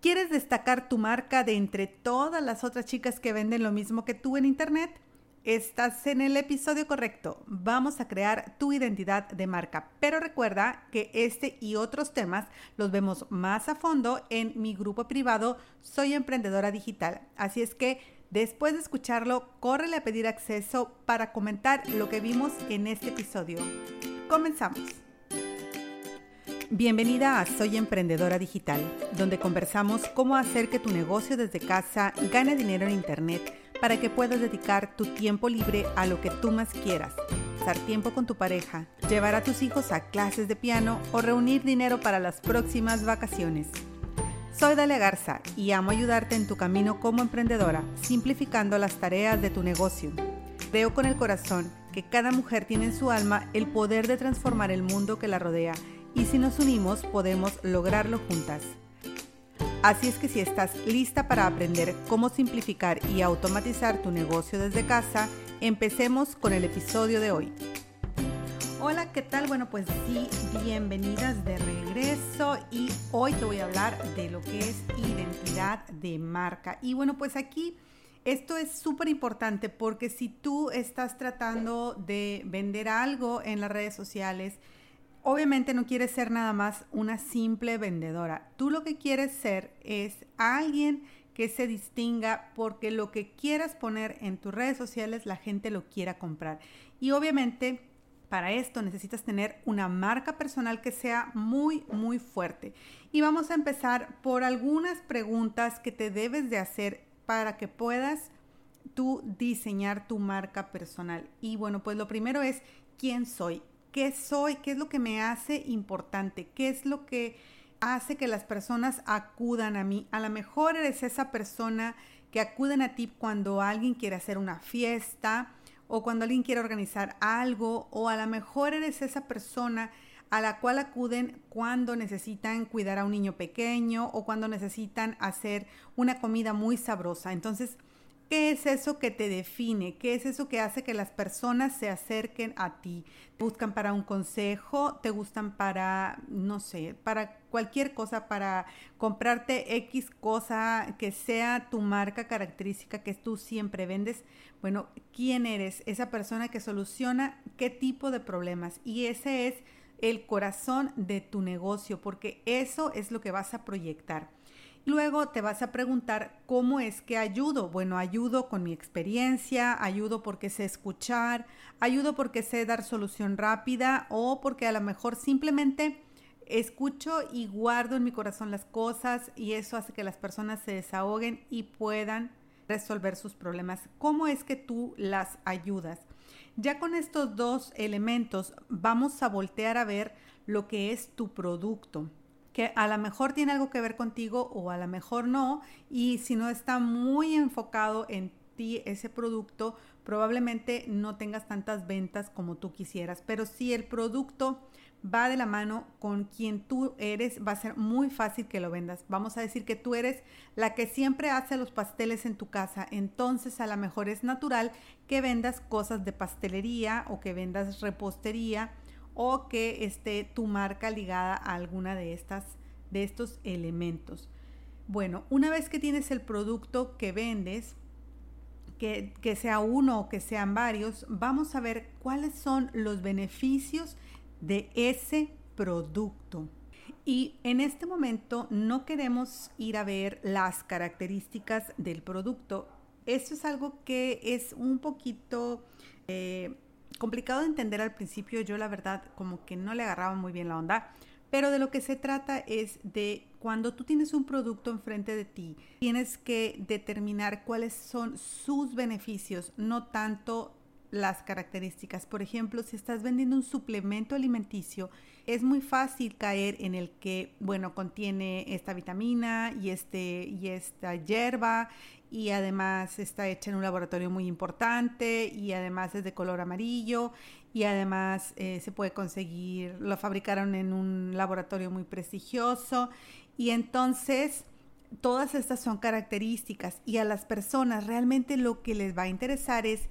¿Quieres destacar tu marca de entre todas las otras chicas que venden lo mismo que tú en Internet? Estás en el episodio correcto. Vamos a crear tu identidad de marca. Pero recuerda que este y otros temas los vemos más a fondo en mi grupo privado Soy Emprendedora Digital. Así es que después de escucharlo, córrele a pedir acceso para comentar lo que vimos en este episodio. Comenzamos. Bienvenida a Soy Emprendedora Digital, donde conversamos cómo hacer que tu negocio desde casa gane dinero en Internet para que puedas dedicar tu tiempo libre a lo que tú más quieras, pasar tiempo con tu pareja, llevar a tus hijos a clases de piano o reunir dinero para las próximas vacaciones. Soy Dalia Garza y amo ayudarte en tu camino como emprendedora, simplificando las tareas de tu negocio. Creo con el corazón que cada mujer tiene en su alma el poder de transformar el mundo que la rodea y si nos unimos podemos lograrlo juntas. Así es que si estás lista para aprender cómo simplificar y automatizar tu negocio desde casa, empecemos con el episodio de hoy. Hola, ¿qué tal? Bueno, pues sí, bienvenidas de regreso y hoy te voy a hablar de lo que es identidad de marca. Y bueno, pues aquí esto es súper importante porque si tú estás tratando de vender algo en las redes sociales, obviamente no quieres ser nada más una simple vendedora. Tú lo que quieres ser es alguien que se distinga porque lo que quieras poner en tus redes sociales la gente lo quiera comprar. Y obviamente para esto necesitas tener una marca personal que sea muy, muy fuerte. Y vamos a empezar por algunas preguntas que te debes de hacer para que puedas tú diseñar tu marca personal. Y bueno, pues lo primero es, ¿quién soy? Qué soy, qué es lo que me hace importante, qué es lo que hace que las personas acudan a mí. A lo mejor eres esa persona que acuden a ti cuando alguien quiere hacer una fiesta o cuando alguien quiere organizar algo o a lo mejor eres esa persona a la cual acuden cuando necesitan cuidar a un niño pequeño o cuando necesitan hacer una comida muy sabrosa. Entonces, ¿Qué es eso que te define? ¿Qué es eso que hace que las personas se acerquen a ti? ¿Te buscan para un consejo? ¿Te gustan para, no sé, para cualquier cosa, para comprarte X cosa que sea tu marca característica que tú siempre vendes? Bueno, ¿quién eres? Esa persona que soluciona qué tipo de problemas. Y ese es el corazón de tu negocio, porque eso es lo que vas a proyectar. Luego te vas a preguntar cómo es que ayudo. Bueno, ayudo con mi experiencia, ayudo porque sé escuchar, ayudo porque sé dar solución rápida o porque a lo mejor simplemente escucho y guardo en mi corazón las cosas y eso hace que las personas se desahoguen y puedan resolver sus problemas. ¿Cómo es que tú las ayudas? Ya con estos dos elementos vamos a voltear a ver lo que es tu producto que a lo mejor tiene algo que ver contigo o a lo mejor no, y si no está muy enfocado en ti ese producto, probablemente no tengas tantas ventas como tú quisieras, pero si el producto va de la mano con quien tú eres, va a ser muy fácil que lo vendas. Vamos a decir que tú eres la que siempre hace los pasteles en tu casa, entonces a lo mejor es natural que vendas cosas de pastelería o que vendas repostería o que esté tu marca ligada a alguna de estas de estos elementos. Bueno, una vez que tienes el producto que vendes, que, que, sea uno o que sean varios, vamos a ver cuáles son los beneficios de ese producto. Y en este momento no queremos ir a ver las características del producto. Esto es algo que es un poquito eh, complicado de entender al principio, yo la verdad como que no le agarraba muy bien la onda, pero de lo que se trata es de cuando tú tienes un producto enfrente de ti, tienes que determinar cuáles son sus beneficios, no tanto las características. Por ejemplo, si estás vendiendo un suplemento alimenticio, es muy fácil caer en el que, bueno, contiene esta vitamina y, este, y esta hierba y además está hecha en un laboratorio muy importante y además es de color amarillo y además eh, se puede conseguir, lo fabricaron en un laboratorio muy prestigioso y entonces todas estas son características y a las personas realmente lo que les va a interesar es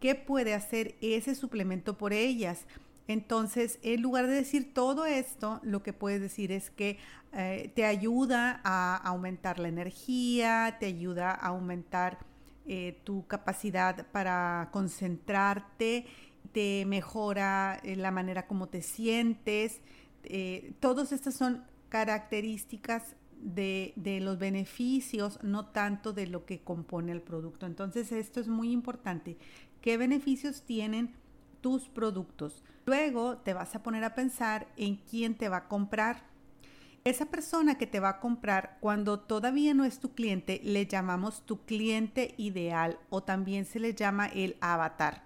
qué puede hacer ese suplemento por ellas Entonces, en lugar de decir todo esto, lo que puedes decir es que eh, te ayuda a aumentar la energía, te ayuda a aumentar eh, tu capacidad para concentrarte, te mejora eh, la manera como te sientes. todas estas son características de, de, los beneficios, no tanto de lo que compone el producto. Entonces, esto es muy importante. ¿Qué beneficios tienen tus productos? Luego te vas a poner a pensar en quién te va a comprar. Esa persona que te va a comprar cuando todavía no es tu cliente, le llamamos tu cliente ideal o también se le llama el avatar.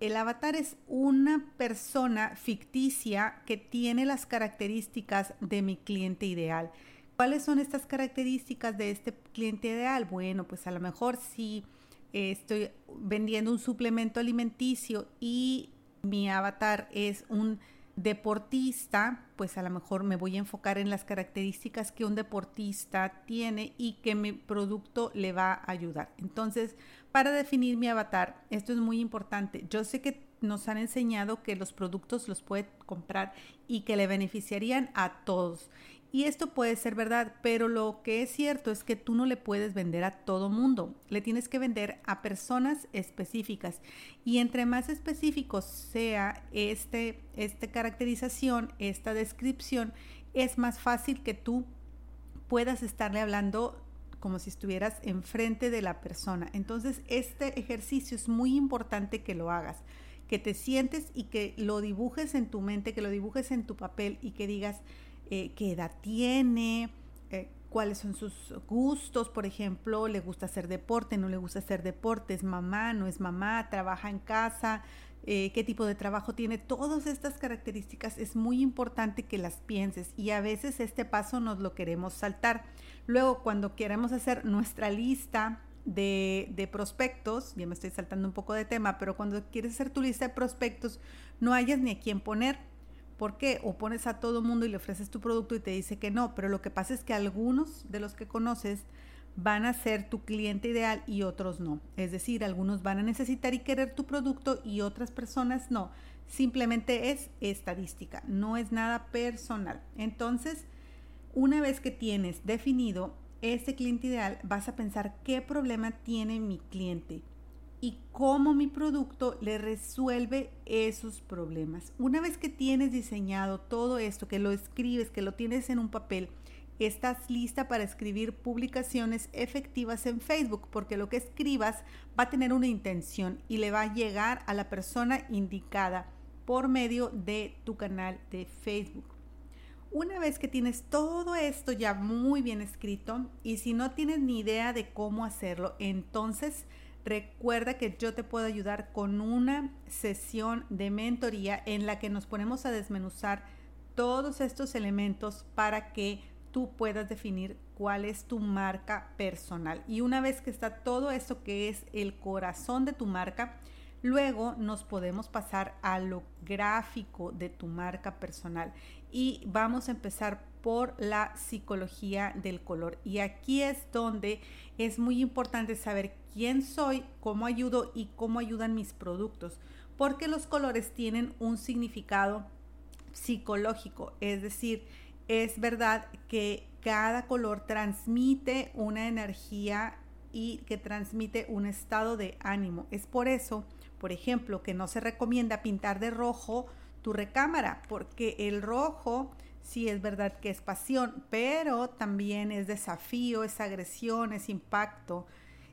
El avatar es una persona ficticia que tiene las características de mi cliente ideal. ¿Cuáles son estas características de este cliente ideal? Bueno, pues a lo mejor si estoy vendiendo un suplemento alimenticio y mi avatar es un deportista, pues a lo mejor me voy a enfocar en las características que un deportista tiene y que mi producto le va a ayudar. Entonces, para definir mi avatar, esto es muy importante. Yo sé que nos han enseñado que los productos los puede comprar y que le beneficiarían a todos. Y esto puede ser verdad, pero lo que es cierto es que tú no le puedes vender a todo mundo, le tienes que vender a personas específicas. Y entre más específicos sea este, esta caracterización, esta descripción, es más fácil que tú puedas estarle hablando como si estuvieras enfrente de la persona. Entonces, este ejercicio es muy importante que lo hagas, que te sientes y que lo dibujes en tu mente, que lo dibujes en tu papel y que digas, eh, qué edad tiene, eh, cuáles son sus gustos, por ejemplo, le gusta hacer deporte, no le gusta hacer deporte, es mamá, no es mamá, trabaja en casa, eh, qué tipo de trabajo tiene, todas estas características es muy importante que las pienses y a veces este paso nos lo queremos saltar. Luego, cuando queremos hacer nuestra lista de, de, prospectos, ya me estoy saltando un poco de tema, pero cuando quieres hacer tu lista de prospectos, no hayas ni a quién poner ¿Por qué? O pones a todo mundo y le ofreces tu producto y te dice que no, pero lo que pasa es que algunos de los que conoces van a ser tu cliente ideal y otros no. Es decir, algunos van a necesitar y querer tu producto y otras personas no. Simplemente es estadística, no es nada personal. Entonces, una vez que tienes definido este cliente ideal, vas a pensar qué problema tiene mi cliente y cómo mi producto le resuelve esos problemas. Una vez que tienes diseñado todo esto, que lo escribes, que lo tienes en un papel, estás lista para escribir publicaciones efectivas en Facebook, porque lo que escribas va a tener una intención y le va a llegar a la persona indicada por medio de tu canal de Facebook. Una vez que tienes todo esto ya muy bien escrito y si no tienes ni idea de cómo hacerlo, entonces Recuerda que yo te puedo ayudar con una sesión de mentoría en la que nos ponemos a desmenuzar todos estos elementos para que tú puedas definir cuál es tu marca personal. Y una vez que está todo esto que es el corazón de tu marca, luego nos podemos pasar a lo gráfico de tu marca personal. Y vamos a empezar por la psicología del color. Y aquí es donde es muy importante saber quién soy, cómo ayudo y cómo ayudan mis productos, porque los colores tienen un significado psicológico, es decir, es verdad que cada color transmite una energía y que transmite un estado de ánimo. Es por eso, por ejemplo, que no se recomienda pintar de rojo tu recámara, porque el rojo sí es verdad que es pasión, pero también es desafío, es agresión, es impacto,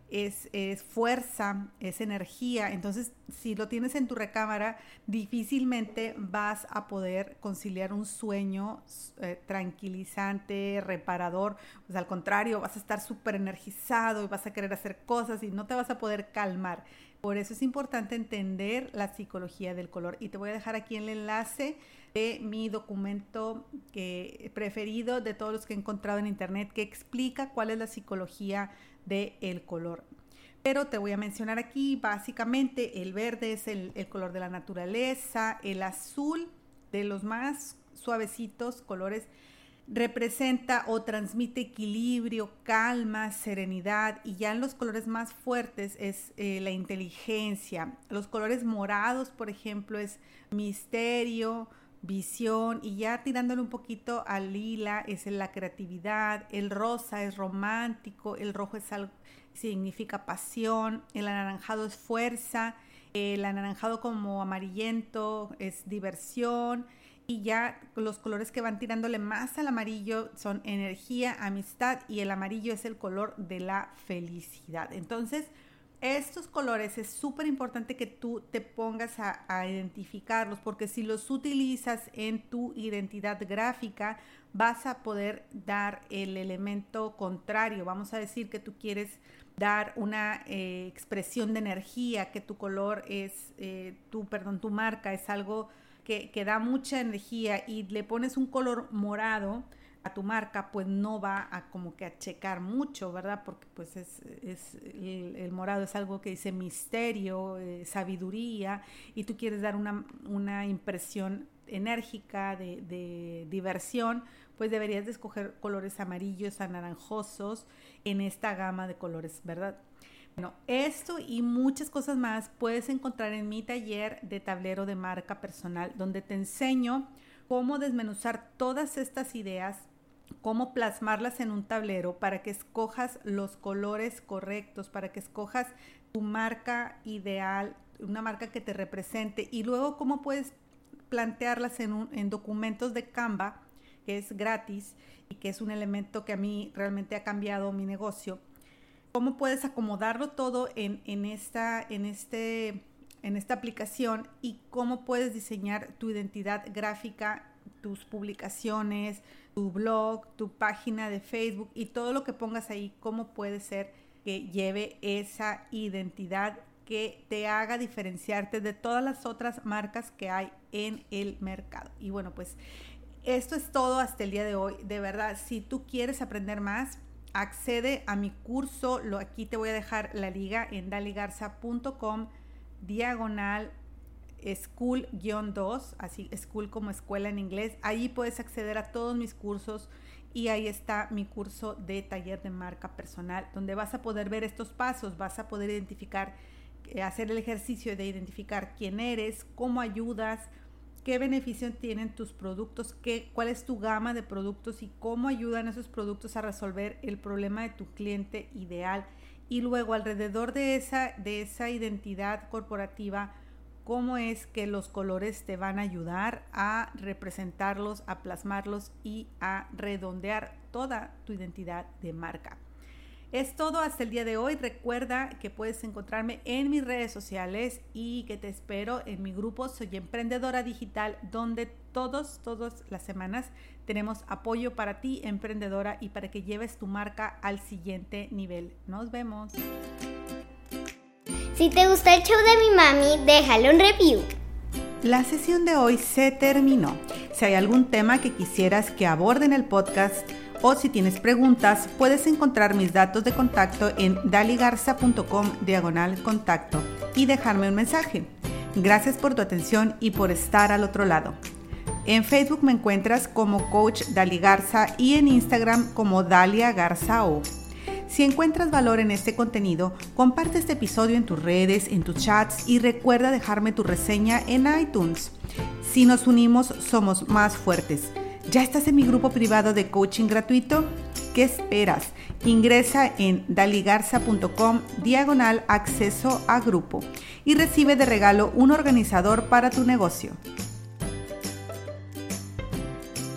es, fuerza, es energía. Entonces, si lo tienes en tu recámara, difícilmente vas a poder conciliar un sueño eh, tranquilizante, reparador. Pues al contrario, vas a estar súper energizado y vas a querer hacer cosas y no te vas a poder calmar. Por eso es importante entender la psicología del color. Y te voy a dejar aquí el enlace de mi documento que, preferido de todos los que he encontrado en internet que explica cuál es la psicología del color. Pero te voy a mencionar aquí básicamente el verde es el, el color de la naturaleza, el azul de los más suavecitos colores representa o transmite equilibrio, calma, serenidad y ya en los colores más fuertes es eh, la inteligencia. Los colores morados, por ejemplo, es misterio, visión y ya tirándole un poquito al lila es la creatividad, el rosa es romántico, el rojo es algo, significa pasión, el anaranjado es fuerza, el anaranjado como amarillento es diversión y ya los colores que van tirándole más al amarillo son energía, amistad y el amarillo es el color de la felicidad. Entonces, estos colores es súper importante que tú te pongas a, identificarlos porque si los utilizas en tu identidad gráfica vas a poder dar el elemento contrario. Vamos a decir que tú quieres dar una eh, expresión de energía, que tu color es, eh, tu, perdón, tu marca es algo que, da mucha energía y le pones un color morado a tu marca, pues no va a como que a checar mucho, ¿verdad? Porque pues es, el, morado es algo que dice misterio, eh, sabiduría, y tú quieres dar una, impresión enérgica de, de, diversión, pues deberías de escoger colores amarillos, anaranjosos en esta gama de colores, ¿verdad? Bueno, esto y muchas cosas más puedes encontrar en mi taller de tablero de marca personal, donde te enseño cómo desmenuzar todas estas ideas, cómo plasmarlas en un tablero para que escojas los colores correctos, para que escojas tu marca ideal, una marca que te represente. Y luego cómo puedes plantearlas en, en documentos de Canva, que es gratis y que es un elemento que a mí realmente ha cambiado mi negocio cómo puedes acomodarlo todo en, esta, en, este, en esta aplicación y cómo puedes diseñar tu identidad gráfica, tus publicaciones, tu blog, tu página de Facebook y todo lo que pongas ahí, cómo puede ser que lleve esa identidad que te haga diferenciarte de todas las otras marcas que hay en el mercado. Y bueno, pues esto es todo hasta el día de hoy. De verdad, si tú quieres aprender más, accede a mi curso, lo, aquí te voy a dejar la liga en daligarza.com diagonal school-2, así school como escuela en inglés. Ahí puedes acceder a todos mis cursos y ahí está mi curso de taller de marca personal, donde vas a poder ver estos pasos, vas a poder identificar, eh, hacer el ejercicio de identificar quién eres, cómo ayudas, qué beneficio tienen tus productos, qué, cuál es tu gama de productos y cómo ayudan esos productos a resolver el problema de tu cliente ideal. Y luego alrededor de esa, de esa identidad corporativa, cómo es que los colores te van a ayudar a representarlos, a plasmarlos y a redondear toda tu identidad de marca. Es todo hasta el día de hoy. Recuerda que puedes encontrarme en mis redes sociales y que te espero en mi grupo Soy Emprendedora Digital, donde todos, todas las semanas tenemos apoyo para ti, emprendedora, y para que lleves tu marca al siguiente nivel. Nos vemos. Si te gusta el show de mi mami, déjalo un review. La sesión de hoy se terminó. Si hay algún tema que quisieras que aborde en el podcast, o si tienes preguntas, puedes encontrar mis datos de contacto en daligarza.com diagonal contacto y dejarme un mensaje. Gracias por tu atención y por estar al otro lado. En Facebook me encuentras como Coach Dali Garza y en Instagram como Dalia Garza O. Si encuentras valor en este contenido, comparte este episodio en tus redes, en tus chats y recuerda dejarme tu reseña en iTunes. Si nos unimos, somos más fuertes. ¿Ya estás en mi grupo privado de coaching gratuito? ¿Qué esperas? Ingresa en daligarza.com diagonal acceso a grupo y recibe de regalo un organizador para tu negocio.